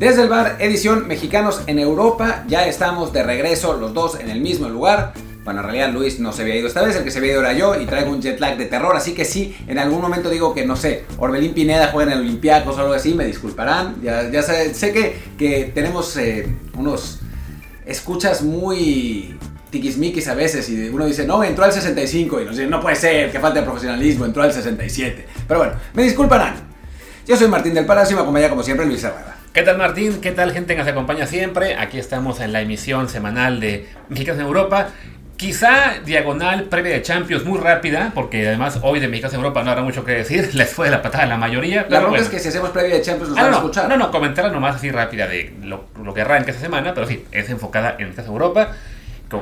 Desde el bar, edición Mexicanos en Europa, ya estamos de regreso los dos en el mismo lugar. Bueno, en realidad Luis no se había ido esta vez, el que se había ido era yo y traigo un jet lag de terror, así que sí, en algún momento digo que no sé, Orbelín Pineda juega en el Olympiacos o algo así, me disculparán. Ya, ya sé, que, que tenemos eh, unos escuchas muy tiquismiquis a veces y uno dice, no, entró al 65 y nos dicen, no puede ser, que falta de profesionalismo, entró al 67. Pero bueno, me disculparán. Yo soy Martín del Palacio y me acompaña como siempre Luis Herrera. ¿Qué tal Martín? ¿Qué tal gente que nos acompaña siempre? Aquí estamos en la emisión semanal de Mexicanos en Europa. Quizá diagonal previa de Champions muy rápida, porque además hoy de Mexicanos en Europa no habrá mucho que decir, les fue de la patada la mayoría. La verdad bueno. es que si hacemos previa de Champions nos Ah, van no, a escuchar. no, no, comentarla nomás así rápida de lo, lo que arranca esta semana, pero sí, es enfocada en Mexicanos en Europa,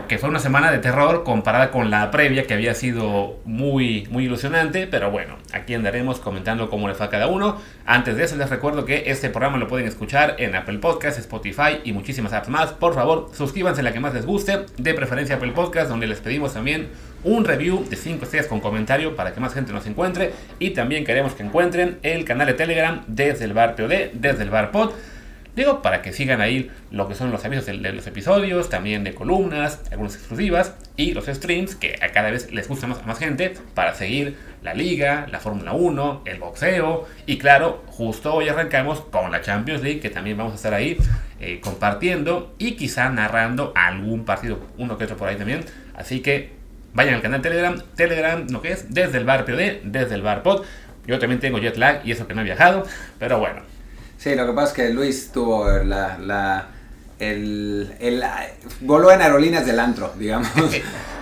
que fue una semana de terror comparada con la previa que había sido muy, muy ilusionante, pero bueno, aquí andaremos comentando cómo le fue a cada uno. Antes de eso les recuerdo que este programa lo pueden escuchar en Apple Podcasts, Spotify y muchísimas apps más. Por favor, suscríbanse a la que más les guste, de preferencia Apple Podcast, donde les pedimos también un review de 5 estrellas con comentario para que más gente nos encuentre y también queremos que encuentren el canal de Telegram desde el bar POD, desde el bar Pod. Digo, para que sigan ahí lo que son los avisos de, los episodios, también de columnas, algunas exclusivas y los streams que a cada vez les gusta más a más gente para seguir la liga, la Fórmula 1, el boxeo y claro, justo hoy arrancamos con la Champions League que también vamos a estar ahí eh, compartiendo y quizá narrando algún partido, uno que otro por ahí también. Así que vayan al canal Telegram, Telegram, lo que es, desde el bar POD, desde el bar Pod. Yo también tengo jet lag y eso que no he viajado, pero bueno. Sí, lo que pasa es que Luis tuvo la... la el, el- voló en aerolíneas del antro, digamos.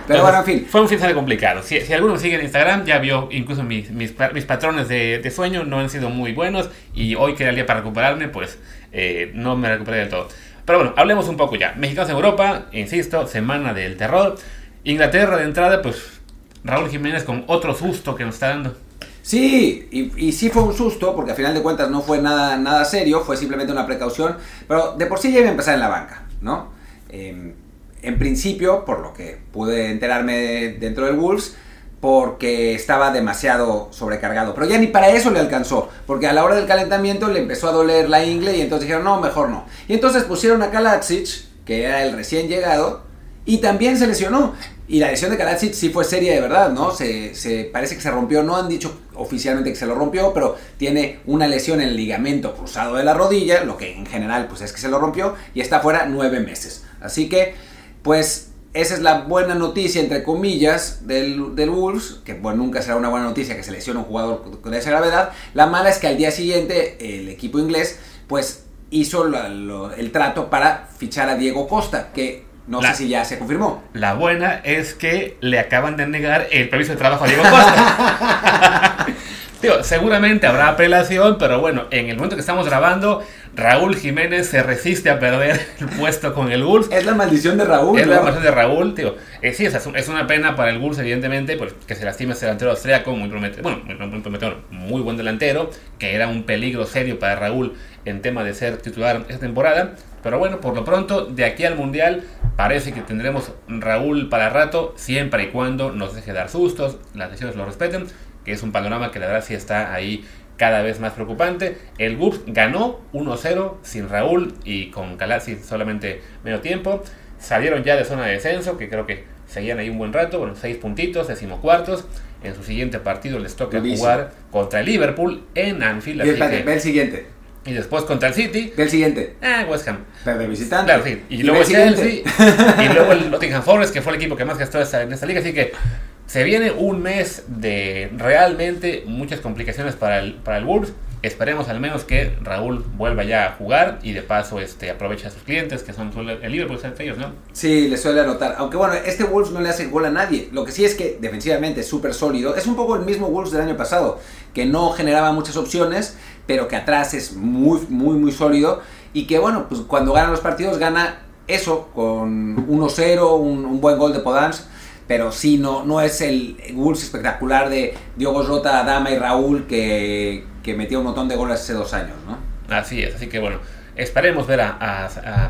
Pero bueno, en fin. Fue un fin de complicado. Si, si alguno me sigue en Instagram, ya vio incluso mis, mis, mis patrones de, de sueño no han sido muy buenos. Y hoy que era el día para recuperarme, pues eh, no me recuperé del todo. Pero bueno, hablemos un poco ya. Mexicanos en Europa, insisto, semana del terror. Inglaterra de entrada, pues Raúl Jiménez con otro susto que nos está dando. Sí, y, y sí fue un susto, porque al final de cuentas no fue nada, nada serio, fue simplemente una precaución, pero de por sí ya iba a empezar en la banca, ¿no? Eh, en principio, por lo que pude enterarme de- dentro del Wolves, porque estaba demasiado sobrecargado, pero ya ni para eso le alcanzó, porque a la hora del calentamiento le empezó a doler la ingle y entonces dijeron, no, mejor no. Y entonces pusieron a Kalatsic, que era el recién llegado, y también se lesionó. Y la lesión de Karadzic sí fue seria de verdad, ¿no? Se, parece que se rompió, no han dicho oficialmente que se lo rompió, pero tiene una lesión en el ligamento cruzado de la rodilla, lo que en general pues es que se lo rompió, y está fuera nueve meses. Así que, pues, esa es la buena noticia, entre comillas, del, del Wolves, que bueno, nunca será una buena noticia que se lesione un jugador con esa gravedad. La mala es que al día siguiente el equipo inglés, pues, hizo el trato para fichar a Diego Costa, que no La- sé si ya se confirmó. La buena es que le acaban de negar el permiso de trabajo a Diego Costa. Digo, seguramente habrá apelación, pero bueno, en el momento que estamos grabando, Raúl Jiménez se resiste a perder el puesto con el Wolves. Es la maldición de Raúl. Es ¿no? la versión de Raúl, tío. Eh, sí, es un- es una pena para el Wolves, evidentemente, pues, que se lastime ese delantero austriaco, muy prometedor, bueno, muy, muy prometedor, muy buen delantero, que era un peligro serio para Raúl en tema de ser titular esta temporada. Pero bueno, por lo pronto, de aquí al Mundial, parece que tendremos Raúl para rato, siempre y cuando nos deje dar sustos, las decisiones lo respeten, que es un panorama que la verdad sí está ahí cada vez más preocupante. El Wolves ganó 1-0 sin Raúl y con Calazzi solamente medio tiempo. Salieron ya de zona de descenso, que creo que seguían ahí un buen rato, bueno, seis puntitos, decimocuartos. En su siguiente partido les toca jugar contra el Liverpool en Anfield. Y, que- el siguiente. Y después contra el City. Ve el siguiente. Ah, West Ham. Pero de visitante. Claro, sí. Y, luego el. Chelsea. y luego el Nottingham Forest, que fue el equipo que más gastó en esta liga. Así que se viene un mes de realmente muchas complicaciones para el, para el Wolves. Esperemos al menos que Raúl vuelva ya a jugar y de paso este, aproveche a sus clientes, que son el Liverpool, entre ellos, ¿no? Sí, le suele anotar. Aunque bueno, este Wolves no le hace gol a nadie. Lo que sí es que defensivamente es súper sólido. Es un poco el mismo Wolves del año pasado, que no generaba muchas opciones, pero que atrás es muy, muy, muy sólido. Y que bueno, pues cuando gana los partidos gana eso, con 1-0, un, buen gol de Podans. Pero sí, no, no es el Wolves espectacular de Diogo Jota, Adama y Raúl que, metió un montón de goles hace dos años, ¿no? Así es, así que bueno, esperemos ver a,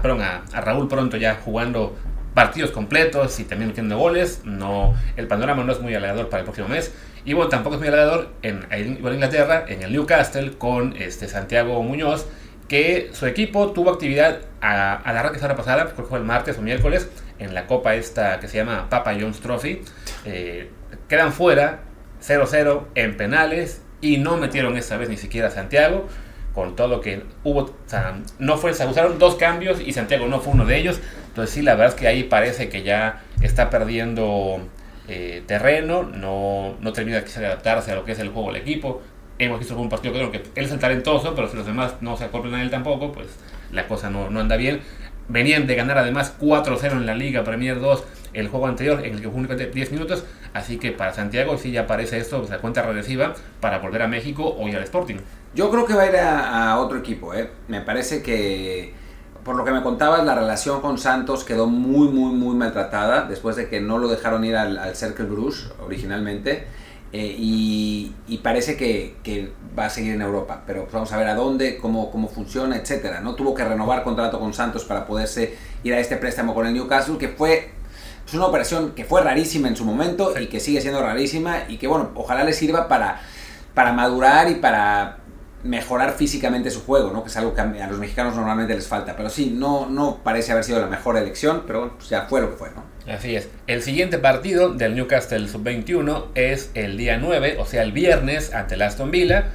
Raúl pronto ya jugando partidos completos y también metiendo goles. No, el panorama no es muy halagador para el próximo mes. Y bueno, tampoco es muy halagador en, Inglaterra, en el Newcastle, con este Santiago Muñoz, que su equipo tuvo actividad a, a la semana pasada, creo que fue el martes o miércoles, en la copa esta que se llama Papa John's Trophy. Eh, quedan fuera 0-0 en penales y no metieron esta vez ni siquiera a Santiago con todo que hubo, o sea, no fue, se usaron dos cambios y Santiago no fue uno de ellos. Entonces sí, la verdad es que ahí parece que ya está perdiendo eh, terreno, no, no termina de adaptarse a lo que es el juego del equipo. Hemos visto un partido creo que él es el talentoso, pero si los demás no se acoplan a él tampoco, pues la cosa no, no anda bien. Venían de ganar además 4-0 en la Liga Premier 2 el juego anterior, en el que fue únicamente 10 minutos. Así que para Santiago sí ya aparece esto, pues, la cuenta regresiva para volver a México o ir al Sporting. Yo creo que va a ir a, otro equipo. ¿eh? Me parece que, por lo que me contabas, la relación con Santos quedó muy, muy, muy maltratada después de que no lo dejaron ir al, al Cercle originalmente. Eh, y, parece que, va a seguir en Europa, pero vamos a ver a dónde, cómo, cómo funciona, etcétera. No tuvo que renovar contrato con Santos para poderse ir a este préstamo con el Newcastle, que fue es una operación que fue rarísima en su momento y que sigue siendo rarísima y que bueno, ojalá le sirva para, para madurar y para mejorar físicamente su juego, ¿no? que es algo que a los mexicanos normalmente les falta. Pero sí, no, no parece haber sido la mejor elección, pero bueno, pues ya fue lo que fue. ¿no? Así es. El siguiente partido del Newcastle Sub-21 es el día 9, o sea, el viernes ante el Aston Villa.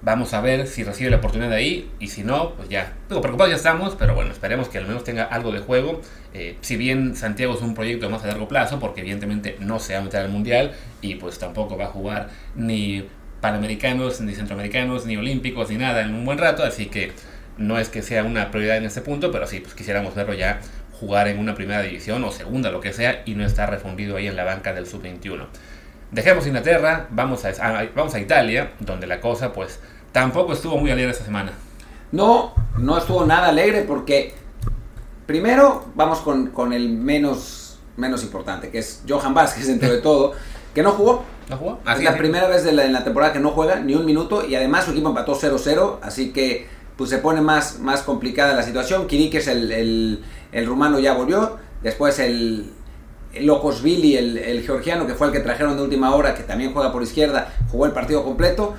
Vamos a ver si recibe la oportunidad de ahí y si no, pues ya. Digo, preocupados ya estamos, pero bueno, esperemos que al menos tenga algo de juego. Eh, si bien Santiago es un proyecto más a largo plazo, porque evidentemente no se va a meter al mundial y pues tampoco va a jugar ni panamericanos, ni centroamericanos, ni olímpicos, ni nada en un buen rato, así que no es que sea una prioridad en este punto, pero sí, pues quisiéramos verlo ya jugar en una primera división o segunda, lo que sea, y no estar refundido ahí en la banca del sub-21. Dejemos Inglaterra, vamos a, vamos a Italia, donde la cosa pues tampoco estuvo muy alegre esta semana. No, no estuvo nada alegre porque primero vamos con, con el menos, menos importante, que es Johan Vázquez dentro de todo, que no jugó, ¿No jugó? es la primera vez de la, en la temporada que no juega ni un minuto y además su equipo empató 0-0, así que pues se pone más, más complicada la situación. Kirikes, el, el, el rumano, ya volvió. Después el Locosvili, el, el, georgiano, que fue el que trajeron de última hora, que también juega por izquierda, jugó el partido completo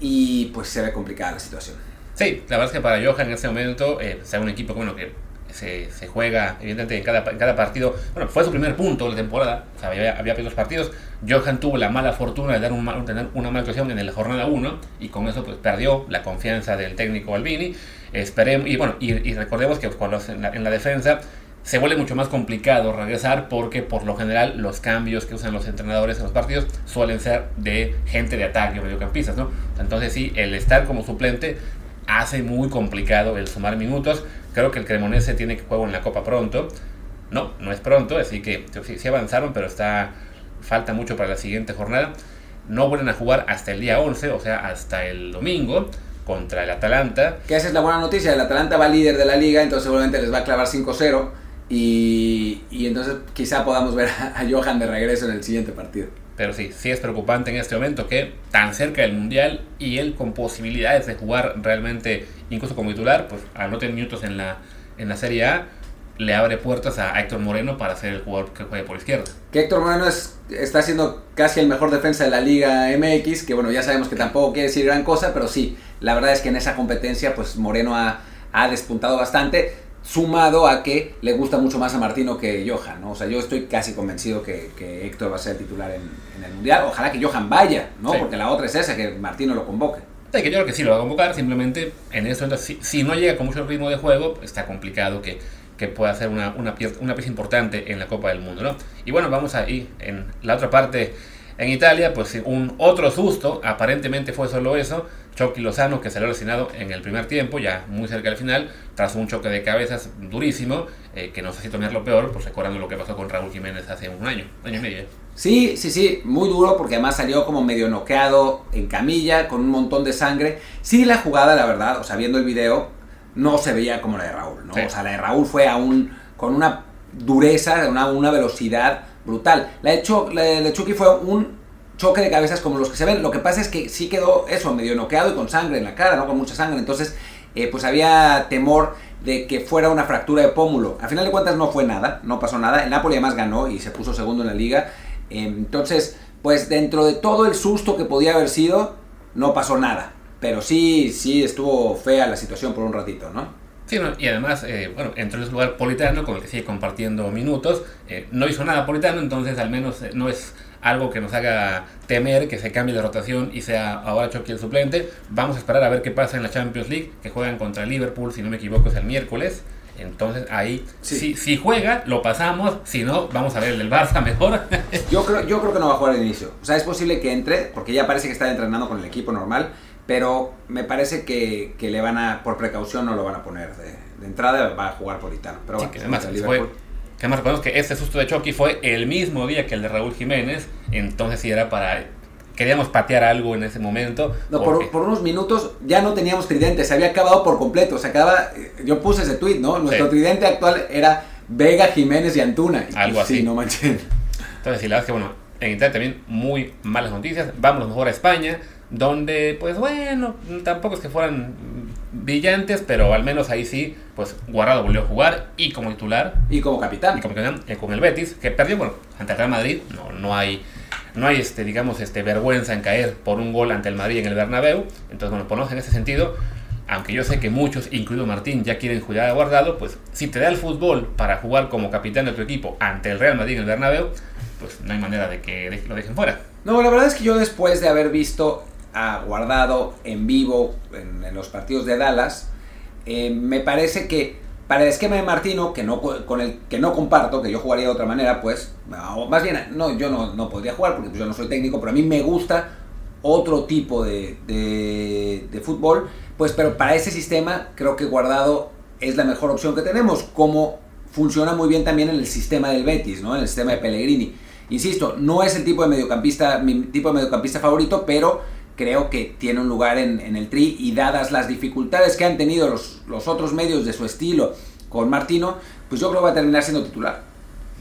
y pues se ve complicada la situación. Sí, la verdad es que para Johan en este momento, eh, sea un equipo bueno, que se, se, juega, evidentemente, en cada, en cada partido. Bueno, fue su primer punto de la temporada, o sea, había, había dos partidos. Johan tuvo la mala fortuna de dar un, tener una mala actuación en la jornada 1 y con eso pues perdió la confianza del técnico Albini. Esperemos, y bueno, y, y recordemos que cuando en la, en la defensa se vuelve mucho más complicado regresar porque por lo general los cambios que usan los entrenadores en los partidos suelen ser de gente de ataque o mediocampistas, ¿no? Entonces sí, el estar como suplente hace muy complicado el sumar minutos. Creo que el Cremonese tiene que jugar en la Copa pronto. No, no es pronto, así que sí, avanzaron, pero está falta mucho para la siguiente jornada. No vuelven a jugar hasta el día 11, o sea, hasta el domingo contra el Atalanta. Que esa es la buena noticia, el Atalanta va líder de la liga, entonces seguramente les va a clavar 5-0 y, y, entonces quizá podamos ver a Johan de regreso en el siguiente partido. Pero sí, sí es preocupante en este momento que tan cerca del Mundial y él con posibilidades de jugar realmente incluso como titular, pues al no tener minutos en la, en la Serie A, le abre puertas a Héctor Moreno para ser el jugador que juegue por izquierda. Que Héctor Moreno es, está siendo casi el mejor defensa de la Liga MX, que bueno, ya sabemos que tampoco quiere decir gran cosa, pero sí, la verdad es que en esa competencia pues Moreno ha, ha despuntado bastante sumado a que le gusta mucho más a Martino que Johan, ¿no? O sea, yo estoy casi convencido que, que Héctor va a ser titular en, en, el Mundial. Ojalá que Johan vaya, ¿no? Sí. Porque la otra es esa, que Martino lo convoque. Sí, que yo creo que sí lo va a convocar, simplemente en este momento, si, si no llega con mucho ritmo de juego, está complicado que, que pueda ser una, una, pieza, una pieza importante en la Copa del Mundo, ¿no? Y bueno, vamos ahí en la otra parte en Italia, pues un otro susto, aparentemente fue solo eso, Chucky Lozano que salió lesionado en el primer tiempo, ya muy cerca del final, tras un choque de cabezas durísimo, eh, que no sé si tomar lo peor, pues recordando lo que pasó con Raúl Jiménez hace un año, año y medio. Sí, sí, sí, muy duro porque además salió como medio noqueado en camilla, con un montón de sangre. Sí, la jugada, la verdad, o sea, viendo el video, no se veía como la de Raúl, ¿no? Sí. O sea, la de Raúl fue aún con una dureza, una, una velocidad brutal. La de, la de Chucky fue un choque de cabezas como los que se ven. Lo que pasa es que sí quedó eso, medio noqueado y con sangre en la cara, ¿no? Con mucha sangre. Entonces, eh, pues había temor de que fuera una fractura de pómulo. Al final de cuentas no fue nada, no pasó nada. El Napoli además ganó y se puso segundo en la liga. Eh, entonces, pues dentro de todo el susto que podía haber sido, no pasó nada. pero sí, sí estuvo fea la situación por un ratito, ¿no? Sí, y además, eh, bueno, entró en su lugar Politano, con el que sigue compartiendo minutos. Eh, no hizo nada Politano, entonces al menos no es algo que nos haga temer que se cambie de rotación y sea ahora Chucky el suplente. Vamos a esperar a ver qué pasa en la Champions League, que juegan contra Liverpool, si no me equivoco, es el miércoles. Entonces ahí, si, si juega, lo pasamos. Si no, vamos a ver el del Barça mejor. yo, creo, yo creo que no va a jugar al inicio. O sea, es posible que entre, porque ya parece que está entrenando con el equipo normal. Pero me parece que, que le van a, por precaución, no lo van a poner de, de entrada. Va a jugar Politano. Pero bueno, que además, fue, que además recordemos que este susto de Chucky fue el mismo día que el de Raúl Jiménez. Entonces, si era para queríamos patear algo en ese momento. No, por, por, unos minutos ya no teníamos tridente, se había acabado por completo. Se acababa, yo puse ese tweet, ¿no? Nuestro tridente actual era Vega, Jiménez y Antuna. Algo así. Sí, no manches. Entonces, sí, la verdad es que, bueno, en Italia también muy malas noticias. Vámonos mejor a España, donde, pues bueno, tampoco es que fueran brillantes, pero al menos ahí sí, pues Guardado volvió a jugar y como titular. Y como capitán. Y como capitán, eh, con el Betis, que perdió, bueno, ante el Real Madrid, no, no hay no hay este, digamos, este, vergüenza en caer por un gol ante el Madrid en el Bernabéu. Entonces, bueno, ponemos en ese sentido, aunque yo sé que muchos, incluido Martín, ya quieren jugar a guardado, pues si te da el fútbol para jugar como capitán de tu equipo ante el Real Madrid en el Bernabéu, pues no hay manera de que lo dejen fuera. No, la verdad es que yo después de haber visto a Guardado en vivo en, los partidos de Dallas, eh, me parece que para el esquema de Martino, que no, con el que no comparto, que yo jugaría de otra manera, pues, más bien, no, yo no, no podría jugar porque pues, yo no soy técnico, pero a mí me gusta otro tipo de, de, fútbol, pues, pero para ese sistema creo que Guardado es la mejor opción que tenemos, como funciona muy bien también en el sistema del Betis, ¿no? En el sistema de Pellegrini. Insisto, no es el tipo de mediocampista, mi tipo de mediocampista favorito, pero creo que tiene un lugar en, el tri y dadas las dificultades que han tenido los, los, otros medios de su estilo con Martino, pues yo creo que va a terminar siendo titular.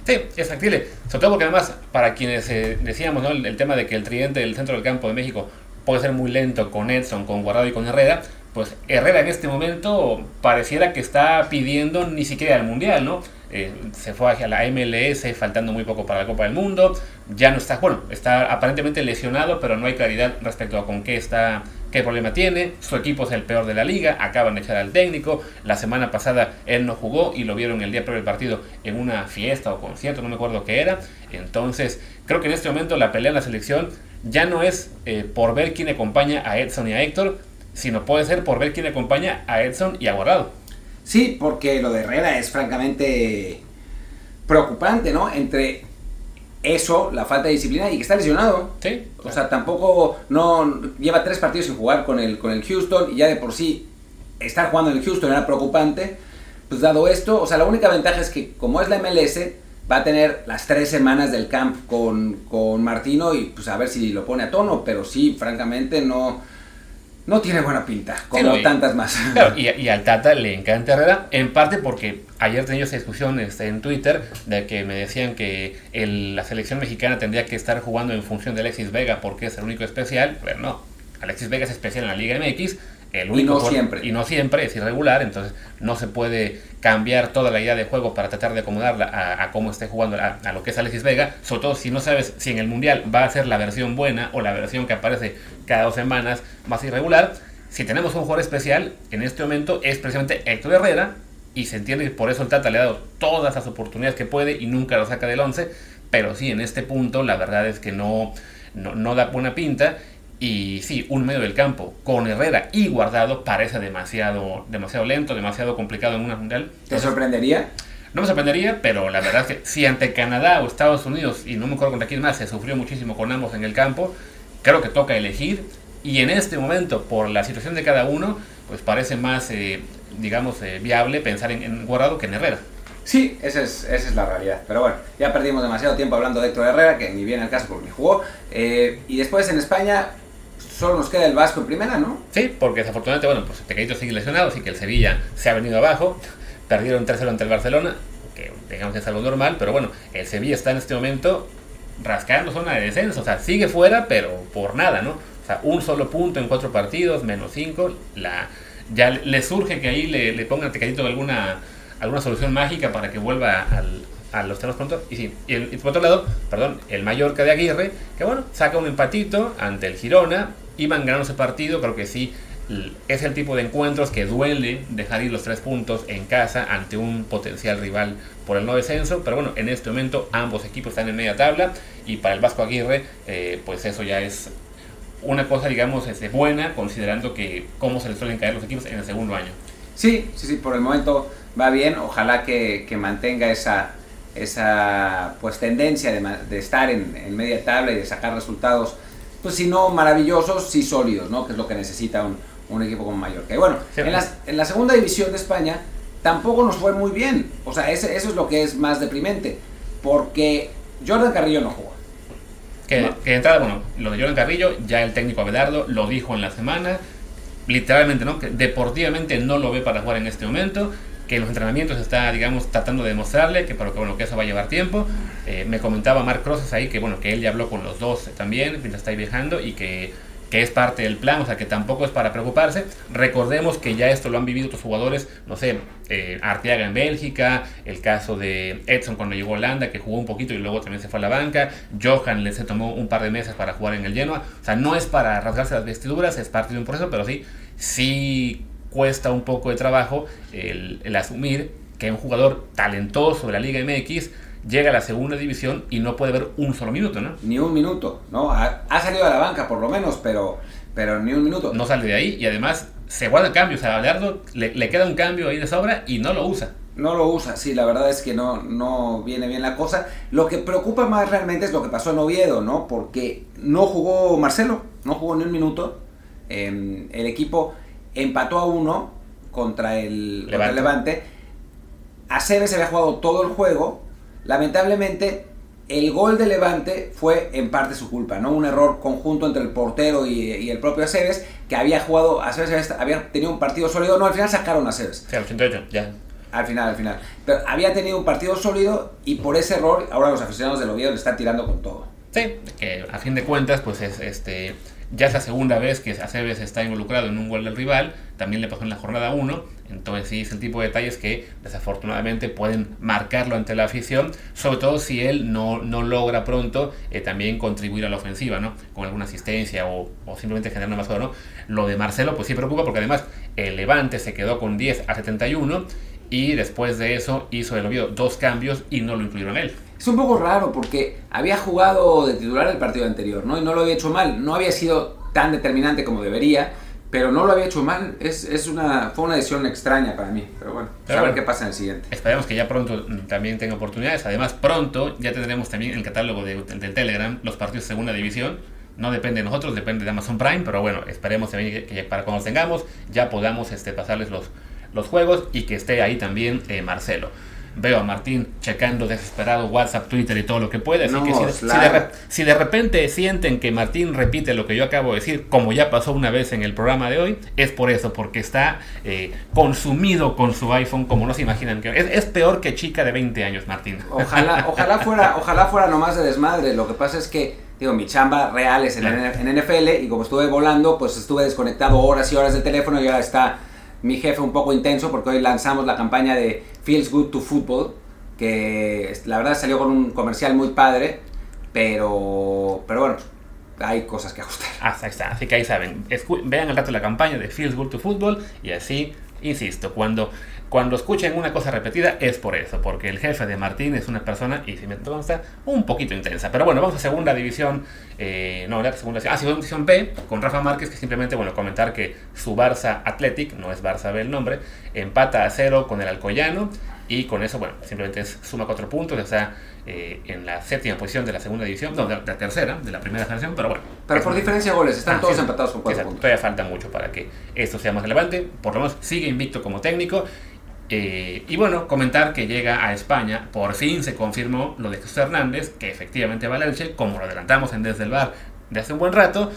Sí, es factible. Sobre todo porque además, para quienes eh, decíamos ¿no? el, tema de que el tridente del centro del campo de México puede ser muy lento con Edson, con Guardado y con Herrera, pues Herrera en este momento pareciera que está pidiendo ni siquiera el Mundial, ¿no? Eh, se fue hacia la MLS faltando muy poco para la Copa del Mundo, ya no está, bueno, está aparentemente lesionado, pero no hay claridad respecto a con qué está, qué problema tiene, su equipo es el peor de la liga, acaban de echar al técnico, la semana pasada él no jugó y lo vieron el día previo del partido en una fiesta o concierto, no me acuerdo qué era, entonces creo que en este momento la pelea en la selección ya no es eh, por ver quién acompaña a Edson y a Héctor, sino puede ser por ver quién acompaña a Edson y a Guardado. Sí, porque lo de Herrera es francamente preocupante, ¿no? Entre eso, la falta de disciplina y que está lesionado. Sí. O sea, tampoco no lleva tres partidos sin jugar con el, con el Houston y ya de por sí estar jugando en el Houston era preocupante. Pues dado esto, o sea, la única ventaja es que como es la MLS, va a tener las tres semanas del camp con, con Martino y pues a ver si lo pone a tono, pero sí, francamente no no tiene buena pinta, como tantas más. y, al Tata le encanta Herrera, en parte porque ayer tenía esa discusión este, en Twitter de que me decían que la selección mexicana tendría que estar jugando en función de Alexis Vega porque es el único especial, pero no, Alexis Vega es especial en la Liga MX, el único y no siempre. Y no siempre, es irregular, entonces no se puede cambiar toda la idea de juego para tratar de acomodarla a, cómo esté jugando, a, a, lo que es Alexis Vega, sobre todo si no sabes si en el Mundial va a ser la versión buena o la versión que aparece cada dos semanas más irregular. Si tenemos un jugador especial, en este momento es precisamente Héctor Herrera, y se entiende que por eso el Tata le ha dado todas las oportunidades que puede y nunca lo saca del 11, pero sí, en este punto la verdad es que no, no, no da buena pinta y sí, un medio del campo con Herrera y Guardado parece demasiado, demasiado lento, demasiado complicado en una mundial. ¿Te sorprendería? No me sorprendería, pero la verdad es que si ante Canadá o Estados Unidos, y no me acuerdo contra quién más, se sufrió muchísimo con ambos en el campo, creo que toca elegir. Y en este momento, por la situación de cada uno, pues parece más, eh, digamos, eh, viable pensar en, Guardado que en Herrera. Sí, esa es, esa es la realidad. Pero bueno, ya perdimos demasiado tiempo hablando de Héctor Herrera, que ni viene al caso porque ni jugó. Eh, y después en España, solo nos queda el Vasco en primera, ¿no? Sí, porque desafortunadamente, bueno, pues Tecaito sigue lesionado, así que el Sevilla se ha venido abajo. Perdieron 3-0 ante el Barcelona, que digamos es algo normal, pero bueno, el Sevilla está en este momento rascando zona de descenso, o sea, sigue fuera, pero por nada, ¿no? O sea, un solo punto en cuatro partidos, menos cinco, la, ya le surge que ahí le, le pongan Tecatito alguna, alguna solución mágica para que vuelva al, a los temas pronto. Y sí, y, por otro lado, perdón, el Mallorca de Aguirre, que bueno, saca un empatito ante el Girona, iban ganando ese partido, creo que sí, es el tipo de encuentros que duele dejar ir los tres puntos en casa ante un potencial rival por el no descenso, pero bueno, en este momento ambos equipos están en media tabla y para el Vasco Aguirre, eh, pues eso ya es una cosa, digamos, este, buena, considerando que cómo se les suelen caer los equipos en el segundo año. Sí, sí, sí, por el momento va bien, ojalá que, que mantenga esa, esa pues tendencia de, de estar en, en, media tabla y de sacar resultados, pues si no maravillosos, sí sólidos, ¿no? Que es lo que necesita un, un equipo como Mallorca. Y bueno, sí, en, la, en, la, segunda división de España tampoco nos fue muy bien, o sea, ese, eso es lo que es más deprimente, porque Jordan Carrillo no jugó. Que, no. que de entrada, bueno, lo de Jordan Carrillo, ya el técnico Abelardo lo dijo en la semana, literalmente, ¿no? Que deportivamente no lo ve para jugar en este momento, que en los entrenamientos está, digamos, tratando de demostrarle que, que, bueno, que eso va a llevar tiempo. Eh, me comentaba Mark Crosses ahí que, bueno, que él ya habló con los dos también, mientras está ahí viajando, y que, que es parte del plan, o sea, que tampoco es para preocuparse. Recordemos que ya esto lo han vivido otros jugadores, no sé, eh, Arteaga en Bélgica, el caso de Edson cuando llegó a Holanda, que jugó un poquito y luego también se fue a la banca, Johan le se tomó un par de meses para jugar en el Genoa, o sea, no es para rasgarse las vestiduras, es parte de un proceso, pero sí, sí cuesta un poco de trabajo el, el, asumir que un jugador talentoso de la Liga MX llega a la segunda división y no puede ver un solo minuto, ¿no? Ni un minuto, ¿no? Ha, ha salido a la banca por lo menos, pero, pero ni un minuto. No sale de ahí y además se guarda el cambio, o sea, a Gallardo le, le queda un cambio ahí de sobra y no lo usa. No lo usa, sí, la verdad es que no, no viene bien la cosa. Lo que preocupa más realmente es lo que pasó en Oviedo, ¿no? Porque no jugó Marcelo, no jugó ni un minuto. Eh, el equipo empató a uno contra el Levante. Contra el Levante. Aceves había jugado todo el juego. Lamentablemente, el gol de Levante fue en parte su culpa, ¿no? Un error conjunto entre el portero y, y el propio Aceves, que había jugado, Aceves había tenido un partido sólido. No, al final sacaron a Aceves. Sí, al 88, ya. Al final, al final. Pero había tenido un partido sólido y por ese error, ahora los aficionados del Oviedo le están tirando con todo. Sí, que a fin de cuentas, pues es este ya es la segunda vez que Aceves está involucrado en un gol del rival, también le pasó en la jornada 1, entonces sí es el tipo de detalles que desafortunadamente pueden marcarlo ante la afición, sobre todo si él no, no logra pronto eh, también contribuir a la ofensiva, ¿no? Con alguna asistencia o, simplemente generar más ¿no? Lo de Marcelo pues sí preocupa porque además el Levante se quedó con 10 a 71 y después de eso hizo el Oviedo dos cambios y no lo incluyeron él. Es un poco raro porque había jugado de titular el partido anterior, ¿no? Y no lo había hecho mal. No había sido tan determinante como debería, pero no lo había hecho mal. Es, es una, fue una decisión extraña para mí. Pero bueno, pero a ver qué pasa en el siguiente. Esperemos que ya pronto también tenga oportunidades. Además, pronto ya tendremos también el catálogo de, del Telegram los partidos de segunda división. No depende de nosotros, depende de Amazon Prime, pero bueno, esperemos que, que para cuando los tengamos ya podamos este, pasarles los, los juegos y que esté ahí también eh, Marcelo veo a Martín checando desesperado WhatsApp, Twitter y todo lo que puede. Así no, que si, si, de, si, de, repente sienten que Martín repite lo que yo acabo de decir, como ya pasó una vez en el programa de hoy, es por eso, porque está eh, consumido con su iPhone como no se imaginan que es, es, peor que chica de 20 años, Martín. Ojalá, ojalá fuera, ojalá fuera nomás de desmadre. Lo que pasa es que digo, mi chamba real es en, en NFL y como estuve volando, pues estuve desconectado horas y horas del teléfono y ahora está mi jefe un poco intenso porque hoy lanzamos la campaña de Feels Good to Football, que la verdad salió con un comercial muy padre, pero, pero bueno, hay cosas que ajustar. Ah, está, así que ahí saben, vean el rato de la campaña de Feels Good to Football y así, insisto, cuando, cuando escuchen una cosa repetida es por eso, porque el jefe de Martín es una persona, y si me consta, un poquito intensa. Pero bueno, vamos a segunda división, eh, no, la segunda ah, segunda división B, con Rafa Márquez, que simplemente, bueno, comentar que su Barça Athletic, no es Barça B el nombre, empata a cero con el Alcoyano, y con eso, bueno, simplemente es, suma cuatro puntos, o sea, eh, en la séptima posición de la segunda división, no, de la, tercera, de la primera generación, pero bueno. Pero por diferencia de goles, están ah, todos sí, empatados con cuatro exacto, puntos. Todavía falta mucho para que esto sea más relevante, por lo menos sigue invicto como técnico. Eh, y bueno, comentar que llega a España, por fin se confirmó lo de Jesús Hernández, que efectivamente va a Elche, como lo adelantamos en Desde el Bar de hace un buen rato,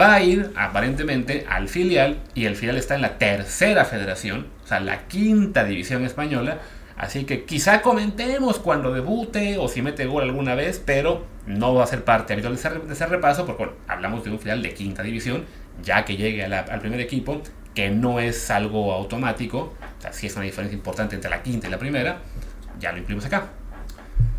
va a ir aparentemente al filial y el filial está en la tercera federación, o sea, la quinta división española, Así que quizá comentemos cuando debute o si mete gol alguna vez, pero no va a ser parte habitual de ese, de ese repaso porque bueno, hablamos de un final de quinta división, ya que llegue la, al primer equipo, que no es algo automático, o sea, sí es una diferencia importante entre la quinta y la primera, ya lo incluimos acá.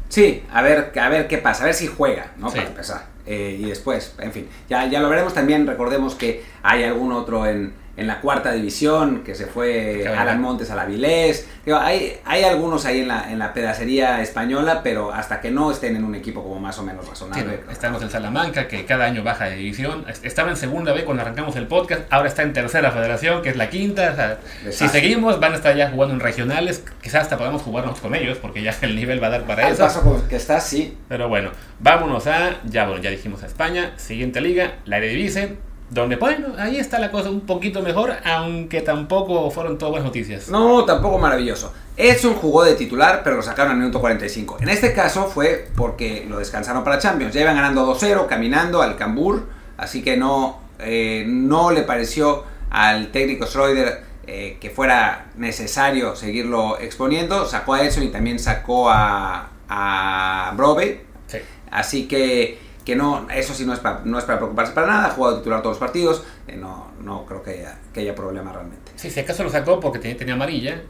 Sí, a ver, a ver qué pasa, a ver si juega, ¿no? Sí. Para empezar. Eh, y después, en fin, ya, ya lo veremos también, recordemos que hay algún otro en, en la cuarta división, que se fue Claro. Alan Montes a la Vilés. Digo, hay, hay algunos ahí en la, en la pedacería española, pero hasta que no estén en un equipo como más o menos razonable. Estamos en Salamanca, que cada año baja de división. Est- Estaba en segunda B cuando arrancamos el podcast, ahora está en tercera federación, que es la quinta. O sea, si seguimos, van a estar ya jugando en regionales. Quizás hasta podamos jugarnos con ellos, porque ya el nivel va a dar para Al eso. paso con que está, sí. Pero bueno, vámonos a, ya bueno, ya dijimos a España, siguiente liga, la Eredivisie, donde bueno, ahí está la cosa un poquito mejor, aunque tampoco fueron todas buenas noticias. No, tampoco maravilloso. Edson jugó de titular, pero lo sacaron al minuto 45. En este caso fue porque lo descansaron para Champions. Ya iban ganando 2-0, caminando al Cambur, así que no, eh, no le pareció al técnico Schroeder eh, que fuera necesario seguirlo exponiendo. Sacó a Edson y también sacó a, a Brobe. Sí. Así que, que no, eso sí no es, para, no es para preocuparse para nada. Ha jugado titular todos los partidos. Eh, no, no creo que haya, que haya problema realmente. Sí, si acaso lo sacó porque tenía, tenía amarilla,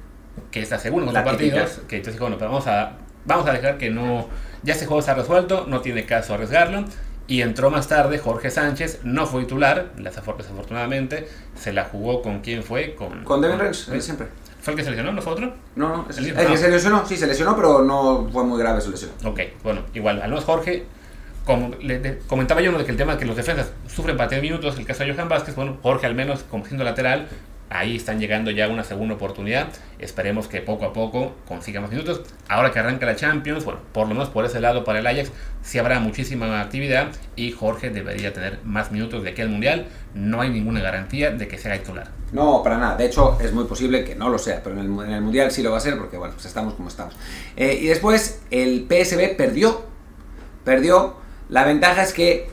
que es la segunda los partidos, que entonces dijo, bueno, pero vamos a, vamos a dejar que no, ya este juego está resuelto, no tiene caso arriesgarlo. Y entró más tarde Jorge Sánchez, no fue titular, desafor- desafortunadamente, se la jugó con quién fue, con... Con Devin eh, siempre. ¿Fue el que se lesionó, no fue otro? No, no, es, El el, mismo, que se lesionó, sí, se lesionó, pero no fue muy grave su lesión. Ok, bueno, igual, al menos Jorge, como le, comentaba yo uno de que el tema de que los defensas sufren para tener minutos, el caso de Johan Vázquez, bueno, Jorge al menos como siendo lateral, ahí están llegando ya una segunda oportunidad, esperemos que poco a poco consiga más minutos. Ahora que arranca la Champions, bueno, por lo menos por ese lado para el Ajax, sí habrá muchísima actividad y Jorge debería tener más minutos de aquí al Mundial, no hay ninguna garantía de que sea titular. No, para nada. De hecho, es muy posible que no lo sea, pero en el, en el Mundial sí lo va a ser porque, bueno, pues estamos como estamos. Eh, y después, el PSB perdió. Perdió. La ventaja es que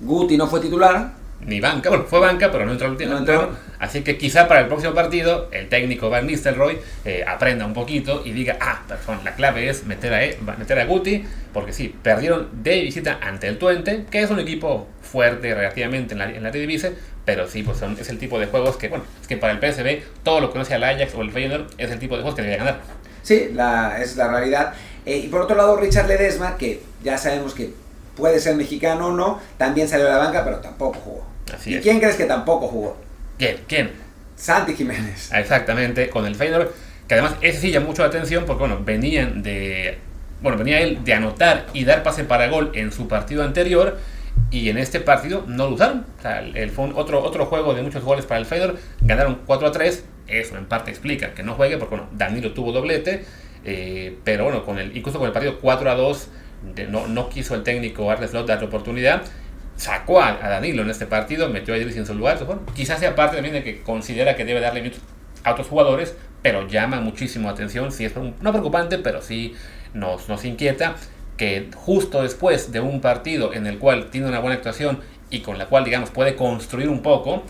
Guti no fue titular. Ni banca, bueno, fue banca, pero no entró. No entró. Así que quizá para el próximo partido el técnico Van Nistelrooy eh, aprenda un poquito y diga, ah, perdón, la clave es meter a, E- meter a Guti, porque sí, perdieron de visita ante el Twente, que es un equipo fuerte relativamente en la, en la Eredivisie, pero sí, pues son- es el tipo de juegos que, bueno, es que para el PSV todo lo que no sea el Ajax o el Feyenoord es el tipo de juegos que debe ganar. Sí, la, es la realidad. Eh, y por otro lado, Richard Ledesma, que ya sabemos que puede ser mexicano o no, también salió de la banca, pero tampoco jugó. Así ¿Y es. quién crees que tampoco jugó? ¿Quién? ¿Quién? Santi Jiménez. Exactamente, con el Feyenoord, que además ese sí llamó mucho la atención porque bueno, venían de bueno, venía él de anotar y dar pase para gol en su partido anterior y en este partido no lo usaron. O sea, el, el- fue un- otro, otro juego de muchos goles para el Feyenoord, ganaron 4 a 3, eso en parte explica que no juegue porque bueno, Danilo tuvo doblete, eh, pero bueno, con el, incluso con el partido 4 a 2 de- no, no quiso el técnico Arne Slot darle oportunidad. Sacó a, a Danilo en este partido, metió a Idris en su lugar. Bueno, quizás sea parte también de que considera que debe darle minutos a otros jugadores, pero llama muchísimo atención. Sí, es no preocupante, pero sí nos, nos inquieta que justo después de un partido en el cual tiene una buena actuación y con la cual, digamos, puede construir un poco,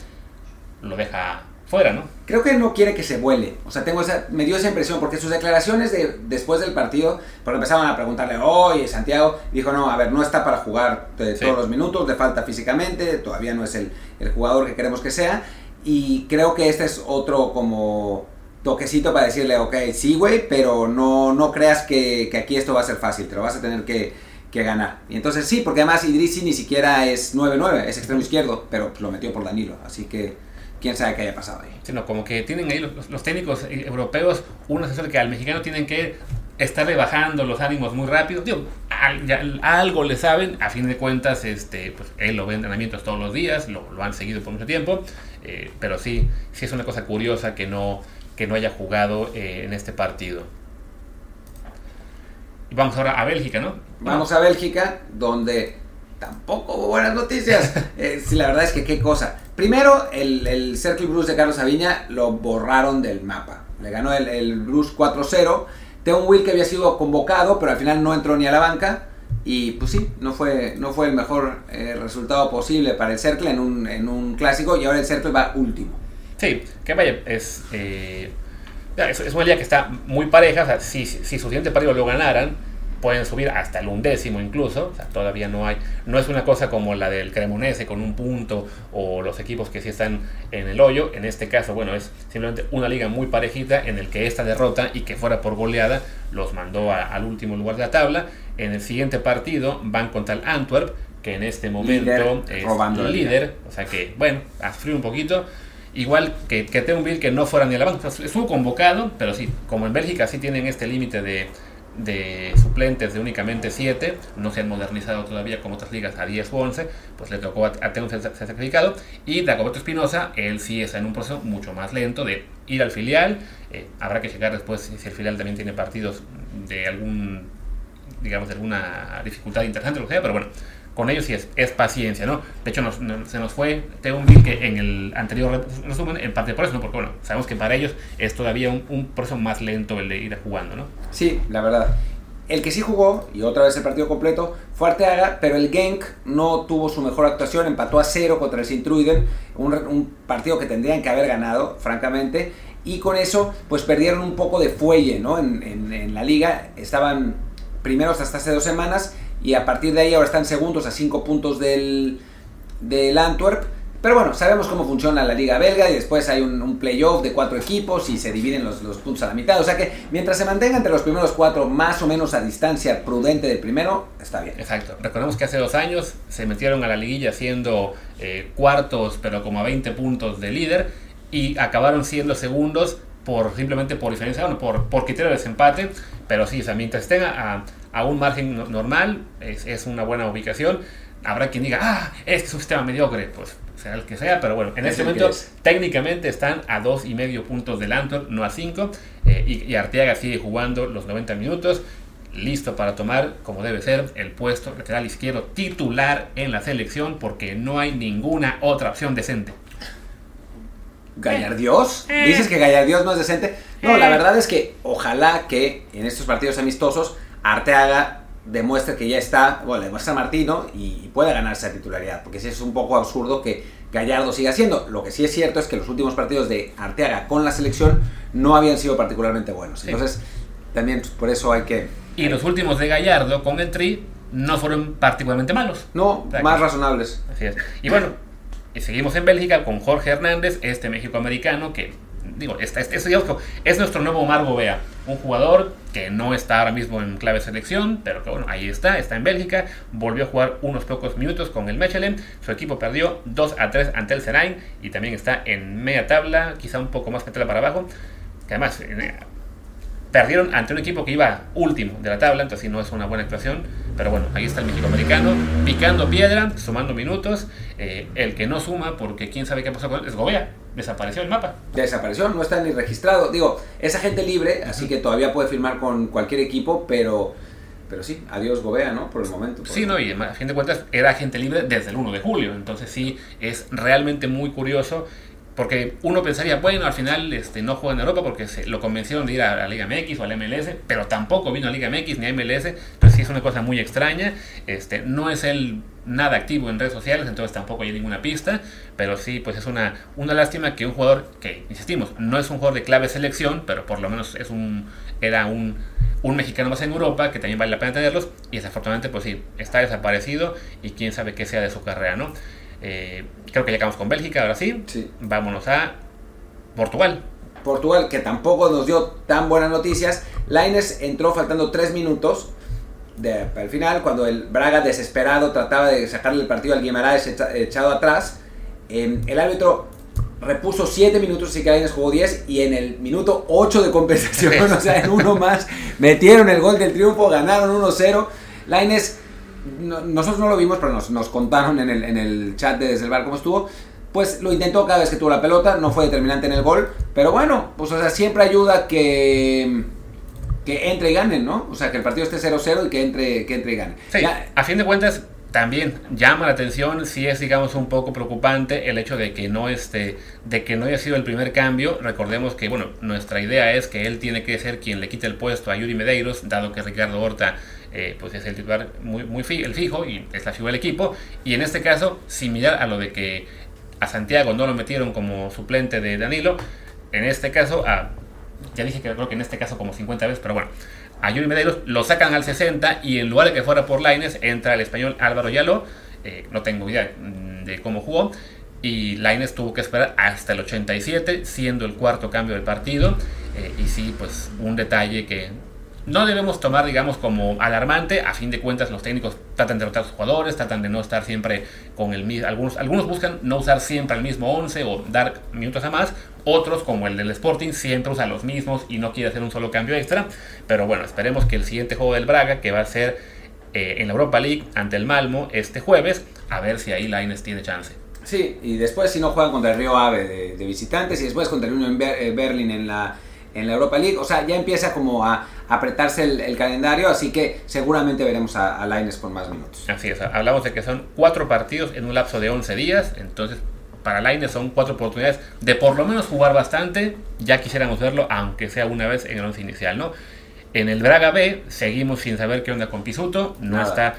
lo deja fuera, ¿no? Creo que no quiere que se vuele. O sea, tengo esa, me dio esa impresión porque sus declaraciones de, después del partido, porque empezaban a preguntarle, oye, Santiago, dijo, no, a ver, no está para jugar de Sí. todos los minutos, le falta físicamente, todavía no es el, el jugador que queremos que sea. Y creo que este es otro como toquecito para decirle, ok, sí, güey, pero no, no creas que, que aquí esto va a ser fácil, te lo vas a tener que, que ganar. Y entonces sí, porque además Idrisi ni siquiera es 9-9, es extremo izquierdo, pero lo metió por Danilo, así que quién sabe qué haya pasado ahí. Sino como que tienen ahí los, técnicos eh, europeos sensación de que al mexicano tienen que estarle bajando los ánimos muy rápido. Digo, al- ya- algo le saben, a fin de cuentas, este, pues él lo ve en entrenamientos todos los días, lo, lo han seguido por mucho tiempo, eh, pero sí, sí es una cosa curiosa que no, que no haya jugado eh, en este partido. Y vamos ahora a Bélgica, ¿no? Vamos a Bélgica, donde tampoco hubo buenas noticias. Eh, sí, la verdad es que qué cosa. Primero, el, el Cercle Bruce de Carlos Aviña lo borraron del mapa. Le ganó el, el Bruce 4-0. Teon Will que había sido convocado, pero al final no entró ni a la banca. Y pues sí, no fue, no fue el mejor eh, resultado posible para el Cercle en un, en un clásico. Y ahora el Cercle va último. Sí, que vaya, es, eh, es, es una liga que está muy pareja. O sea, si, si su siguiente partido lo ganaran, pueden subir hasta el undécimo incluso. O sea, todavía no hay. No es una cosa como la del Cremonese con un punto o los equipos que sí están en el hoyo. En este caso, bueno, es simplemente una liga muy parejita en el que esta derrota y que fuera por goleada los mandó a- al último lugar de la tabla. En el siguiente partido van contra el Antwerp, que en este momento Líder, es robando líder. O sea que, bueno, a sufrir un poquito. Igual que, que que no fuera ni a la banca. estuvo convocado, pero sí, como en Bélgica sí tienen este límite de, de suplentes de únicamente 7, no se han modernizado todavía como otras ligas a 10 o 11, pues le tocó a, a ser, sacrificado. Y Dagoberto Espinosa, él sí está en un proceso mucho más lento de ir al filial. Eh, habrá que llegar después si el filial también tiene partidos de algún, digamos, de alguna dificultad interesante, lo que sea, pero bueno, con ellos sí es, paciencia, ¿no? De hecho, se nos fue Teunville que en el anterior resumen, en parte por eso, ¿no? Porque, bueno, sabemos que para ellos es todavía un, proceso más lento el de ir jugando, ¿no? Sí, la verdad. El que sí jugó, y otra vez el partido completo, fue Arteaga, pero el Genk no tuvo su mejor actuación, empató a cero contra el Sintruiden, un, un partido que tendrían que haber ganado, francamente, y con eso, pues perdieron un poco de fuelle, ¿no? En la liga, estaban primeros hasta hace dos semanas, y a partir de ahí ahora están segundos a 5 puntos del, del Antwerp. Pero bueno, sabemos cómo funciona la liga belga y después hay un, playoff de cuatro equipos y se dividen los, los, puntos a la mitad. O sea que mientras se mantenga entre los primeros cuatro más o menos a distancia prudente del primero, está bien. Exacto. Recordemos que hace dos años se metieron a la liguilla siendo eh, cuartos pero como a 20 puntos de líder y acabaron siendo segundos por simplemente por diferencia, bueno, por, por criterio de desempate. Pero sí, o sea, mientras estén a a un margen normal, es, es, una buena ubicación. Habrá quien diga, ah, este es un sistema mediocre, pues sea el que sea, pero bueno, en este momento técnicamente están a dos y medio puntos del Antwerp, no a cinco, eh, y, y, Arteaga sigue jugando los 90 minutos, listo para tomar, como debe ser, el puesto lateral izquierdo titular en la selección, porque no hay ninguna otra opción decente. ¿Gallardios? Eh. ¿Dices que Gallardios no es decente? No, la eh. verdad es que ojalá que en estos partidos amistosos Arteaga demuestra que ya está, bueno, demuestra a Martino y, puede ganarse la titularidad, porque sí es un poco absurdo que Gallardo siga siendo. Lo que sí es cierto es que los últimos partidos de Arteaga con la selección no habían sido particularmente buenos. Entonces, también por eso hay que... Y los últimos de Gallardo con el Tri no fueron particularmente malos. No, más razonables. Así es. Y bueno, seguimos en Bélgica con Jorge Hernández, este México-americano que digo, este, este, es nuestro nuevo Margo Bea, un jugador que no está ahora mismo en clave selección, pero que bueno, ahí está, está en Bélgica, volvió a jugar unos pocos minutos con el Mechelen, su equipo perdió 2 a 3 ante el Serain y también está en media tabla, quizá un poco más que tabla para abajo, que además eh, perdieron ante un equipo que iba último de la tabla, entonces sí no es una buena actuación, pero bueno, ahí está el México americano, picando piedra, sumando minutos, eh, el que no suma, porque quién sabe qué pasó con él, es Gobea, desapareció el mapa. Desapareció, no está ni registrado, digo, es agente libre, así que todavía puede firmar con cualquier equipo, pero... Pero sí, adiós Gobea, ¿no? Por el momento. sí, no, y a fin de cuentas era agente libre desde el 1 de julio. Entonces sí, es realmente muy curioso porque uno pensaría, bueno, al final este, no juega en Europa porque se, lo convencieron de ir a la Liga MX o a la MLS, pero tampoco vino a Liga MX ni a MLS, entonces sí es una cosa muy extraña. Este, no es él nada activo en redes sociales, entonces tampoco hay ninguna pista, pero sí, pues es una, una lástima que un jugador que, insistimos, no es un jugador de clave selección, pero por lo menos es un, era un, un mexicano más en Europa, que también vale la pena tenerlos, y desafortunadamente, pues sí, está desaparecido y quién sabe qué sea de su carrera, ¿no? Eh, creo que acabamos con Bélgica, ahora sí. Vámonos a Portugal. Portugal, que tampoco nos dio tan buenas noticias. Laines entró faltando 3 minutos de, al final, cuando el Braga desesperado trataba de sacarle el partido al Guimaraes echado atrás. Em, el árbitro repuso 7 minutos, así que Laines jugó 10 y en el minuto 8 de compensación, o sea, en uno más, metieron el gol del triunfo, ganaron 1-0. Laines nosotros no lo vimos, pero nos, nos contaron en el, en el, chat de desde el bar cómo estuvo. Pues lo intentó cada vez que tuvo la pelota, no fue determinante en el gol, pero bueno, pues o sea, siempre ayuda que, que entre y gane, ¿no? O sea, que el partido esté 0-0 y que entre, que entre y gane. a fin de cuentas, también llama la atención, si es digamos un poco preocupante el hecho de que no esté, de que no haya sido el primer cambio. Recordemos que bueno, nuestra idea es que él tiene que ser quien le quite el puesto a Yuri Medeiros, dado que Ricardo Horta eh, pues es el titular muy, muy el fijo y es la figura del equipo. Y en este caso, similar a lo de que a Santiago no lo metieron como suplente de Danilo, en este caso, a, ya dije que creo que en este caso como 50 veces, pero bueno, a Yuri Medeiros lo sacan al 60 y en lugar de que fuera por Laines entra el español Álvaro Yalo, eh, no tengo idea mm, de cómo jugó, y Laines tuvo que esperar hasta el 87, siendo el cuarto cambio del partido, eh, y sí, pues un detalle que no debemos tomar, digamos, como alarmante. A fin de cuentas, los técnicos tratan de rotar a sus jugadores, tratan de no estar siempre con el mismo. Algunos, algunos buscan no usar siempre el mismo 11 o dar minutos a más. Otros, como el del Sporting, siempre usan los mismos y no quiere hacer un solo cambio extra. Pero bueno, esperemos que el siguiente juego del Braga, que va a ser eh, en la Europa League ante el Malmo este jueves, a ver si ahí Laines tiene chance. Sí, y después si no juegan contra el Río Ave de, visitantes y después contra el Union eh, Berlin en la, en la Europa League, o sea, ya empieza como a apretarse el, calendario, así que seguramente veremos a, a Laines con más minutos. Así es, hablamos de que son cuatro partidos en un lapso de 11 días, entonces para Laines son cuatro oportunidades de por lo menos jugar bastante, ya quisiéramos verlo, aunque sea una vez en el once inicial, ¿no? En el Braga B seguimos sin saber qué onda con Pisuto, no está,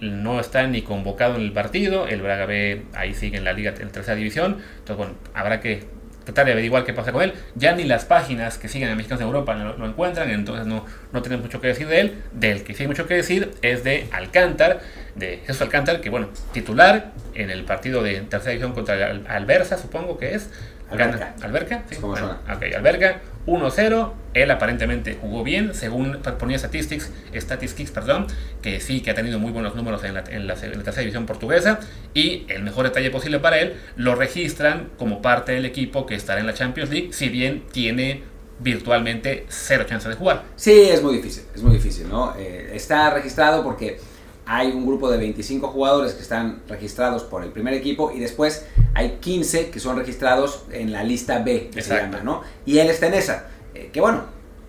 no está ni convocado en el partido, el Braga B ahí sigue en la liga en tercera división, entonces bueno, habrá que tratar de averiguar qué pasa con él. Ya ni las páginas que siguen a Mexicanos de Europa lo, encuentran, entonces no, no tenemos mucho que decir de él. Del que sí hay mucho que decir es de Alcántar, de Jesús Alcántar, que bueno, titular en el partido de tercera división contra Albersa, supongo que es, Alberca. ¿Alberca? Sí. ok, Alberca, 1-0. Él aparentemente jugó bien, según ponía Statistics, Statistics, perdón, que sí que ha tenido muy buenos números en la, tercera división portuguesa. Y el mejor detalle posible para él, lo registran como parte del equipo que estará en la Champions League, si bien tiene virtualmente cero chance de jugar. Sí, es muy difícil, es muy difícil, ¿no? Eh, está registrado porque hay un grupo de 25 jugadores que están registrados por el primer equipo y después hay 15 que son registrados en la lista B, que se llama, ¿no? Y él está en esa. Eh, que bueno,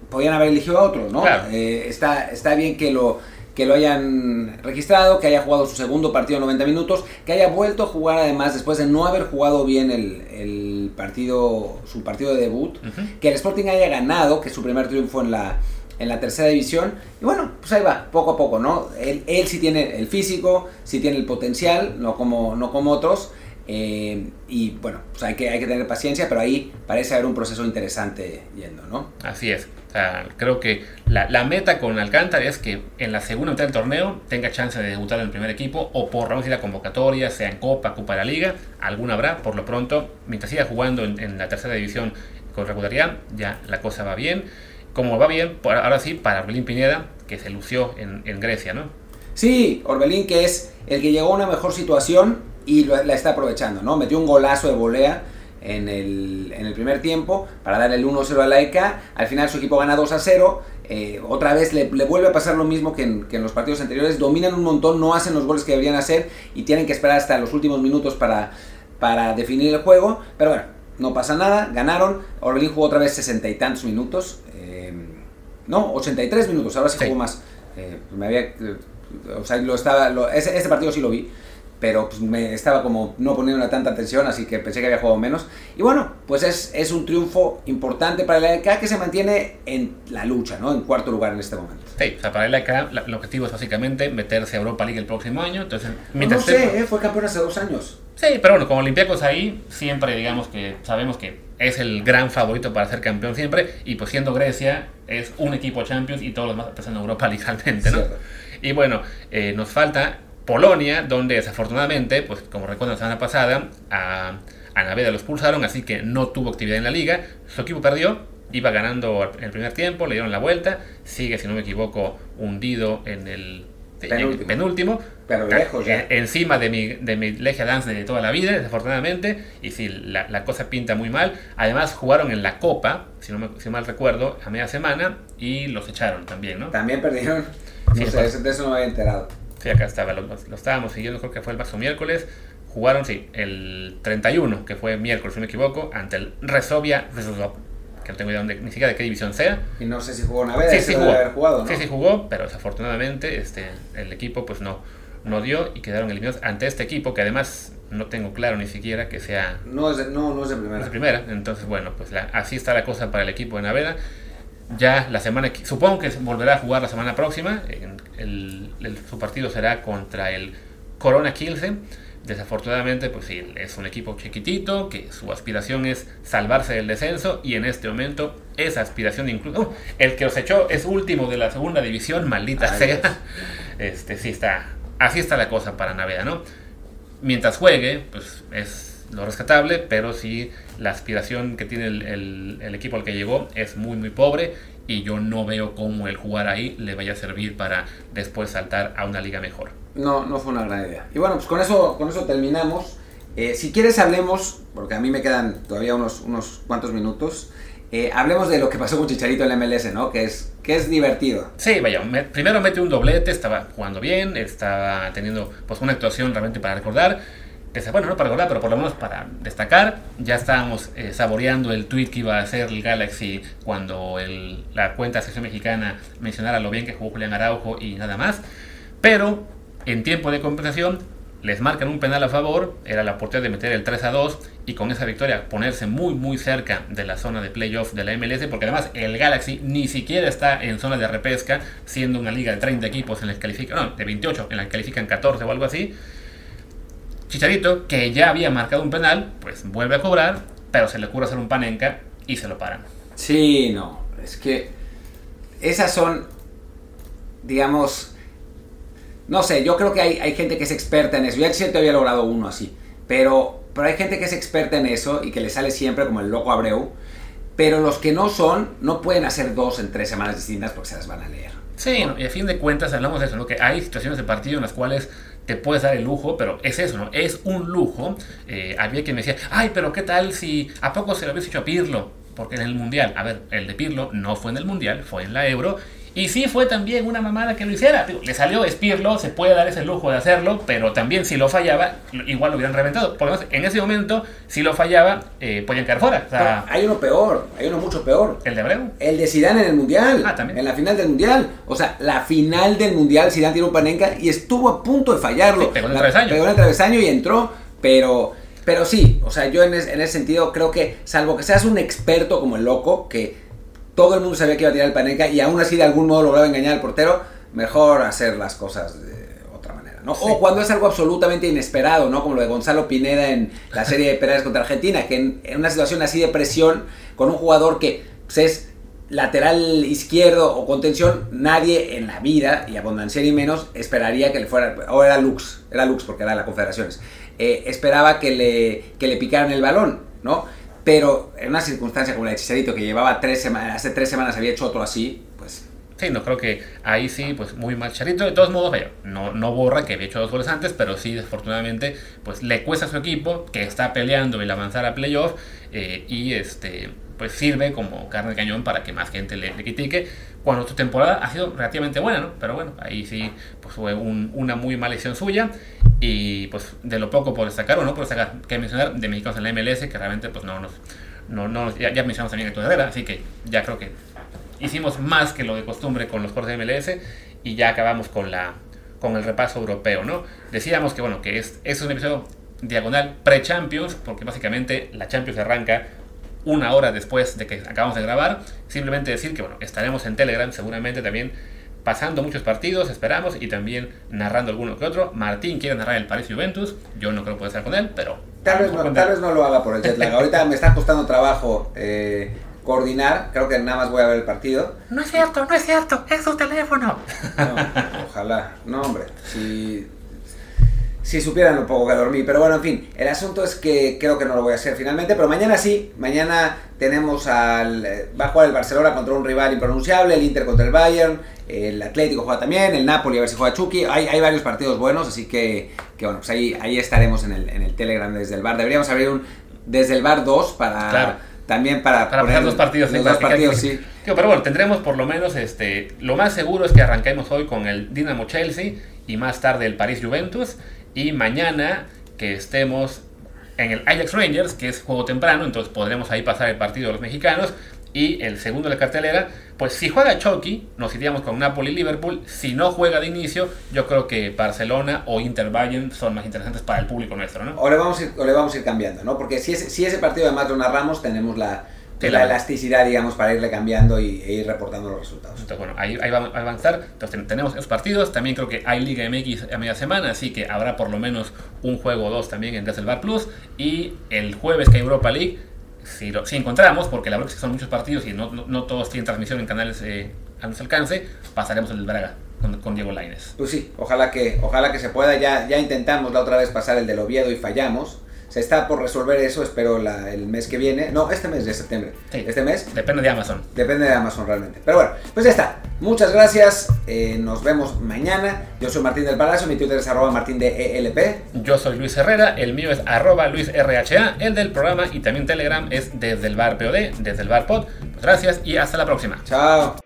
podían haber elegido a otro, ¿no? Eh, está, está bien que lo, que lo hayan registrado, que haya jugado su segundo partido 90 minutos, que haya vuelto a jugar además después de no haber jugado bien el, partido, su partido de debut, que el Sporting haya ganado, que su primer triunfo en la en la tercera división. Y bueno, pues ahí va, poco a poco, ¿no? Él, él sí tiene el físico, sí tiene el potencial, no como, no como otros. Eh, y bueno, pues hay que, hay que tener paciencia, pero ahí parece haber un proceso interesante yendo, ¿no? Así es. Creo que la, la, meta con Alcántara es que en la segunda mitad del torneo tenga chance de debutar en el primer equipo o por lo menos ir convocatoria, sea en Copa, Copa de la Liga, alguna habrá. Por lo pronto, mientras siga jugando en, en la tercera división con regularidad, ya la cosa va bien como va bien, ahora sí, para Orbelín Pineda, que se lució en, Grecia, ¿no? Sí, Orbelín que es el que llegó a una mejor situación y la está aprovechando, ¿no? Metió un golazo de volea en el, en el primer tiempo para dar el 1-0 a la ECA. Al final su equipo gana 2-0. Eh, otra vez le, vuelve a pasar lo mismo que en, que en, los partidos anteriores. Dominan un montón, no hacen los goles que deberían hacer y tienen que esperar hasta los últimos minutos para, para definir el juego. Pero bueno, no pasa nada, ganaron. Orbelín jugó otra vez sesenta y tantos minutos. No, 83 minutos, ahora sí, jugó más. Eh, me había, eh, o sea, lo estaba, ese, este partido sí lo vi, pero pues, me estaba como no poniendo tanta atención, así que pensé que había jugado menos. Y bueno, pues es, es un triunfo importante para el AEK que se mantiene en la lucha, ¿no? En cuarto lugar en este momento. Sí, o sea, para el AEK el objetivo es básicamente meterse a Europa League el próximo año. Entonces, no, sé, ¿eh? fue campeón hace dos años. Sí, pero bueno, como Olympiacos ahí, siempre digamos que sabemos que es el gran favorito para ser campeón siempre. Y pues siendo Grecia, es un equipo Champions y todos los demás están en Europa legalmente, ¿no? Y bueno, eh, nos falta Polonia, donde desafortunadamente, pues como recuerdan la semana pasada, a, a Naveda lo expulsaron, así que no tuvo actividad en la liga. Su equipo perdió, iba ganando en el primer tiempo, le dieron la vuelta, sigue, si no me equivoco, hundido en el penúltimo. pero lejos ya. encima de mi, de mi Legia Dance de toda la vida, desafortunadamente. Y sí, la, la, cosa pinta muy mal. Además, jugaron en la Copa, si no me, si mal recuerdo, a media semana y los echaron también, ¿no? También perdieron. No sé, de eso no me había enterado. Sí, acá estaba, lo, lo, estábamos siguiendo, creo que fue el paso miércoles. Jugaron, sí, el 31, que fue miércoles, si no me equivoco, ante el Resovia que no tengo idea ni siquiera de qué división sea. Y no sé si jugó una vez, sí, sí jugó. Haber jugado, ¿no? Sí, sí jugó, pero desafortunadamente este, el equipo pues no, no dio y quedaron eliminados ante este equipo que además no tengo claro ni siquiera que sea... No es de, no, no es de primera. Es de primera, entonces bueno, pues la, así está la cosa para el equipo de Naveda. Ya la semana, supongo que volverá a jugar la semana próxima, el, el, su partido será contra el Corona Kielsen Desafortunadamente, pues sí, es un equipo chiquitito, que su aspiración es salvarse del descenso y en este momento esa aspiración incluso... Uh, el que os echó es último de la segunda división, maldita sea. Este, sí está... Así está la cosa para Naveda, ¿no? Mientras juegue, pues es lo rescatable, pero sí la aspiración que tiene el, el, equipo al que llegó es muy muy pobre y yo no veo cómo el jugar ahí le vaya a servir para después saltar a una liga mejor. No, no fue una gran idea. Y bueno, pues con eso, con eso terminamos. Eh, si quieres hablemos, porque a mí me quedan todavía unos, unos cuantos minutos, eh, hablemos de lo que pasó con Chicharito en la MLS, ¿no? Que es, que es divertido. Sí, vaya, primero mete un doblete, estaba jugando bien, estaba teniendo pues una actuación realmente para recordar bueno, no para recordar, pero por lo menos para destacar, ya estábamos eh, saboreando el tweet que iba a hacer el Galaxy cuando la cuenta sección mexicana mencionara lo bien que jugó Julián Araujo y nada más. Pero en tiempo de compensación les marcan un penal a favor, era la oportunidad de meter el 3 a 2 y con esa victoria ponerse muy muy cerca de la zona de playoff de la MLS, porque además el Galaxy ni siquiera está en zona de repesca, siendo una liga de 30 equipos en la que califican, no, de 28, en la que califican 14 o algo así. Chicharito, que ya había marcado un penal, pues vuelve a cobrar, pero se le ocurre hacer un panenca y se lo paran. Sí, no, es que esas son, digamos, no sé, yo creo que hay, hay gente que es experta en eso. Ya siempre había logrado uno así, pero, pero hay gente que es experta en eso y que le sale siempre como el loco Abreu. Pero los que no son, no pueden hacer dos en tres semanas distintas porque se las van a leer. Sí, y a fin de cuentas hablamos de eso, ¿no? que hay situaciones de partido en las cuales te puedes dar el lujo, pero es eso, ¿no? Es un lujo. Eh, había quien me decía, ay, pero ¿qué tal si a poco se lo habías hecho a Pirlo? Porque en el Mundial, a ver, el de Pirlo no fue en el Mundial, fue en la Euro, y sí fue también una mamada que lo hiciera. le salió Espirlo, se puede dar ese lujo de hacerlo, pero también si lo fallaba, igual lo hubieran reventado. Por lo menos en ese momento, si lo fallaba, eh, podían quedar fuera. hay uno peor, hay uno mucho peor. ¿El de Abreu? El de Zidane en el Mundial. Ah, también. En la final del Mundial. O sea, la final del Mundial, Zidane tiró un panenca y estuvo a punto de fallarlo. pegó en el travesaño. Pegó en el travesaño y entró, pero... Pero sí, o sea, yo en, en ese sentido creo que, salvo que seas un experto como el loco, que todo el mundo sabía que iba a tirar el Panenka y aún así de algún modo lograba engañar al portero, mejor hacer las cosas de otra manera, ¿no? O cuando es algo absolutamente inesperado, ¿no? Como lo de Gonzalo Pineda en la serie de penales contra Argentina, que en, una situación así de presión, con un jugador que pues, es lateral izquierdo o contención, nadie en la vida, y a y menos, esperaría que le fuera, o era Lux, era Lux porque era de la Confederaciones, eh, esperaba que le, que le picaran el balón, ¿no? Pero en una circunstancia como la de Chicharito, que llevaba tres semanas, hace tres semanas había hecho otro así, pues... Sí, no creo que ahí sí, pues muy mal Chicharito. De todos modos, no, no borra que había hecho dos goles antes, pero sí, desafortunadamente, pues le cuesta a su equipo, que está peleando el avanzar a playoff, eh, y este pues sirve como carne de cañón para que más gente le, critique cuando su temporada ha sido relativamente buena, ¿no? Pero bueno, ahí sí pues fue una muy mala lesión suya y pues de lo poco por destacar o no por destacar, que mencionar de mexicanos en la MLS que realmente pues no nos, no, no ya, mencionamos también tu carrera, así que ya creo que hicimos más que lo de costumbre con los juegos de MLS y ya acabamos con la con el repaso europeo, ¿no? Decíamos que bueno, que es, es un episodio diagonal pre-Champions, porque básicamente la Champions arranca una hora después de que acabamos de grabar. Simplemente decir que bueno, estaremos en Telegram seguramente también pasando muchos partidos, esperamos, y también narrando alguno que otro. Martín quiere narrar el Paris Juventus, yo no creo que pueda estar con él, pero... Tal vez, no, tal vez no lo haga por el jet lag. Ahorita me está costando trabajo eh, coordinar, creo que nada más voy a ver el partido. No es cierto, no es cierto, es su teléfono. ojalá, no hombre, si si supieran lo poco que dormí. Pero bueno, en fin, el asunto es que creo que no lo voy a hacer finalmente. Pero mañana sí, mañana tenemos al. Eh, va a jugar el Barcelona contra un rival impronunciable, el Inter contra el Bayern, el Atlético juega también, el Napoli a ver si juega Chucky. Hay, hay varios partidos buenos, así que, que bueno, pues ahí, ahí estaremos en el, en el Telegram desde el bar. Deberíamos abrir un desde el bar 2 para. También para, para poner los partidos. Los dos partidos, sí. Pero bueno, tendremos por lo menos, este, lo más seguro es que arranquemos hoy con el Dinamo Chelsea y más tarde el París Juventus. Y mañana que estemos en el Ajax Rangers, que es juego temprano, entonces podremos ahí pasar el partido de los mexicanos. Y el segundo de la cartelera, pues si juega Chucky, nos iríamos con Napoli y Liverpool. Si no juega de inicio, yo creo que Barcelona o Inter Bayern son más interesantes para el público nuestro, ¿no? O le vamos a ir, o le vamos a ir cambiando, ¿no? Porque si, si ese partido además lo narramos, tenemos la, la elasticidad, digamos, para irle cambiando y, e ir reportando los resultados. Entonces, bueno, ahí, ahí, va a avanzar. Entonces, tenemos esos partidos. También creo que hay Liga MX a media semana, así que habrá por lo menos un juego o dos también en Bar Plus. Y el jueves que hay Europa League, si, lo, si encontramos, porque la verdad es que son muchos partidos y no, no, todos tienen transmisión en canales eh, a nuestro alcance, pasaremos el Braga. Con, con, Diego Laines. Pues sí, ojalá que, ojalá que se pueda. Ya, ya intentamos la otra vez pasar el del Oviedo y fallamos Se está por resolver eso, espero la- el mes que viene. No, este mes de septiembre. Sí. Este mes. Depende de Amazon. Depende de Amazon realmente. Pero bueno, pues ya está. Muchas gracias. eh, nos vemos mañana. Yo soy Martín del Palacio. Mi Twitter es arroba martín de ELP. Yo soy Luis Herrera, el mío es arroba luisrha, el del programa y también Telegram es desde el bar POD, desde el bar pod. Pues gracias y hasta la próxima. Chao.